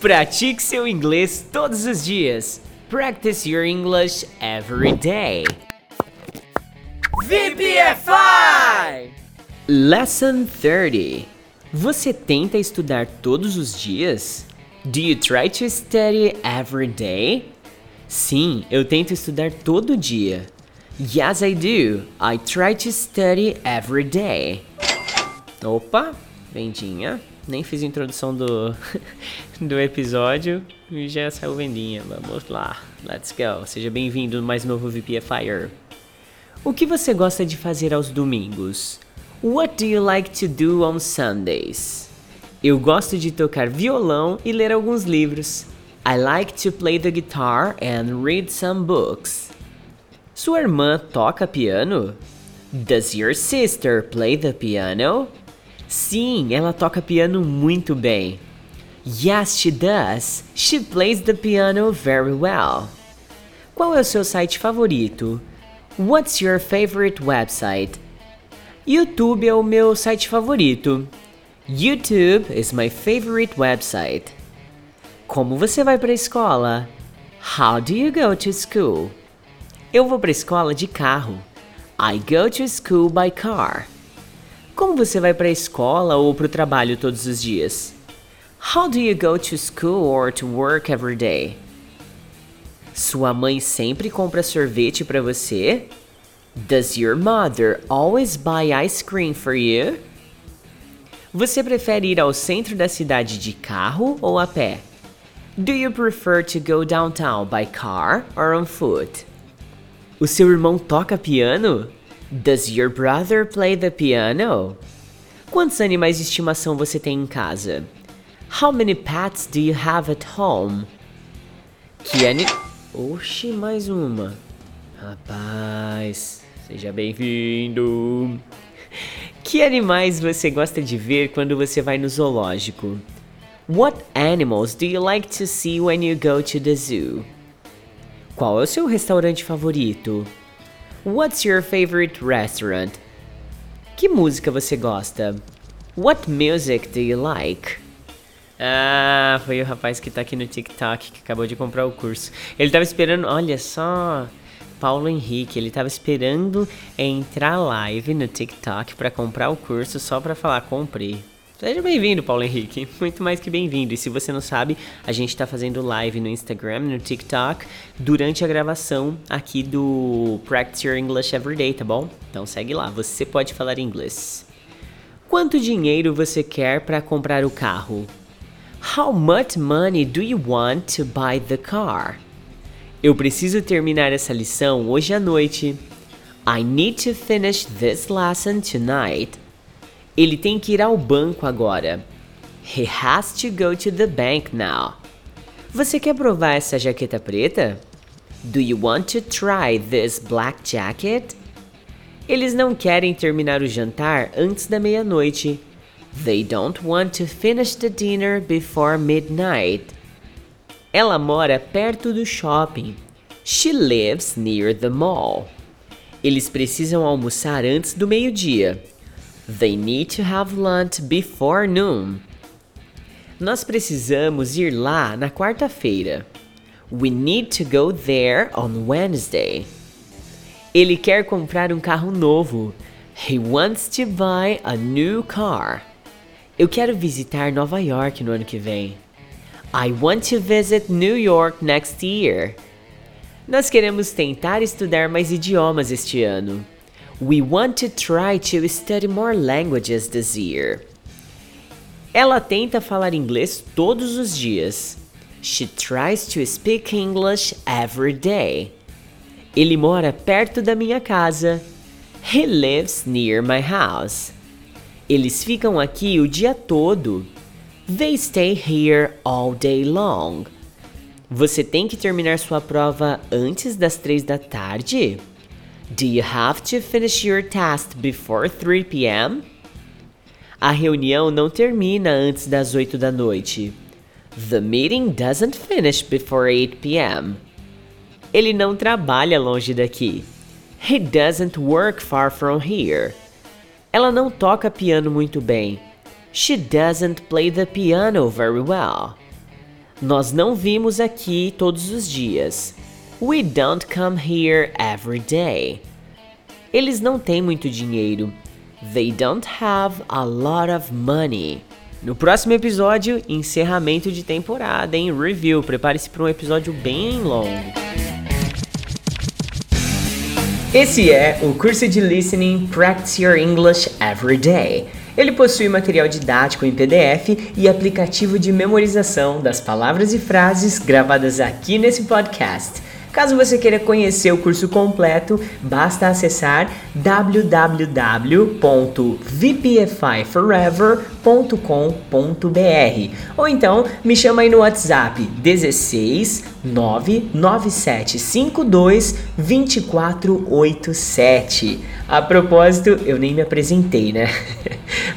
Pratique seu inglês todos os dias. Practice your English every day. VPFI! Lesson 30. Você tenta estudar todos os dias? Do you try to study every day? Sim, eu tento estudar todo dia. Yes, I do. I try to study every day. Opa, vendinha. Nem fiz a introdução do, do episódio e já saiu vendinha. Vamos lá, let's go. Seja bem-vindo mais novo VPFire. O que você gosta de fazer aos domingos? What do you like to do on Sundays? Eu gosto de tocar violão e ler alguns livros. I like to play the guitar and read some books. Sua irmã toca piano? Does your sister play the piano? Sim, ela toca piano muito bem. Yes, she does. She plays the piano very well. Qual é o seu site favorito? What's your favorite website? YouTube é o meu site favorito. YouTube is my favorite website. Como você vai para a escola? How do you go to school? Eu vou para a escola de carro. I go to school by car. Como você vai para a escola ou para o trabalho todos os dias? How do you go to school or to work every day? Sua mãe sempre compra sorvete para você? Does your mother always buy ice cream for you? Você prefere ir ao centro da cidade de carro ou a pé? Do you prefer to go downtown by car or on foot? O seu irmão toca piano? Does your brother play the piano? Quantos animais de estimação você tem em casa? How many pets do you have at home? Que ani... Oxi, mais uma. Rapaz, seja bem-vindo. Que animais você gosta de ver quando você vai no zoológico? What animals do you like to see when you go to the zoo? Qual é o seu restaurante favorito? What's your favorite restaurant? Que música você gosta? What music do you like? Ah, foi o rapaz que tá aqui no TikTok que acabou de comprar o curso. Ele tava esperando, olha só, Paulo Henrique, ele tava esperando entrar live no TikTok para comprar o curso só para falar comprei. Seja bem-vindo, Paulo Henrique. Muito mais que bem-vindo. E se você não sabe, a gente está fazendo live no Instagram, no TikTok, durante a gravação aqui do Practice Your English Everyday, tá bom? Então segue lá, você pode falar inglês. Quanto dinheiro você quer para comprar o carro? How much money do you want to buy the car? Eu preciso terminar essa lição hoje à noite. I need to finish this lesson tonight. Ele tem que ir ao banco agora. He has to go to the bank now. Você quer provar essa jaqueta preta? Do you want to try this black jacket? Eles não querem terminar o jantar antes da meia-noite. They don't want to finish the dinner before midnight. Ela mora perto do shopping. She lives near the mall. Eles precisam almoçar antes do meio-dia. They need to have lunch before noon. Nós precisamos ir lá na quarta-feira. We need to go there on Wednesday. Ele quer comprar um carro novo. He wants to buy a new car. Eu quero visitar Nova York no ano que vem. I want to visit New York next year. Nós queremos tentar estudar mais idiomas este ano. We want to try to study more languages this year. Ela tenta falar inglês todos os dias. She tries to speak English every day. Ele mora perto da minha casa. He lives near my house. Eles ficam aqui o dia todo. They stay here all day long. Você tem que terminar sua prova antes das três da tarde? Do you have to finish your task before 3 p.m.? A reunião não termina antes das 8 da noite. The meeting doesn't finish before 8 p.m. Ele não trabalha longe daqui. He doesn't work far from here. Ela não toca piano muito bem. She doesn't play the piano very well. Nós não vimos aqui todos os dias. We don't come here every day. Eles não têm muito dinheiro. They don't have a lot of money. No próximo episódio, encerramento de temporada, em review. Prepare-se para um episódio bem longo. Esse é o curso de Listening Practice Your English Every Day. Ele possui material didático em PDF e aplicativo de memorização das palavras e frases gravadas aqui nesse podcast. Caso você queira conhecer o curso completo, basta acessar www.vpfiforever.com.br ou então me chama aí no WhatsApp 16 99752 2487. A propósito, eu nem me apresentei, né?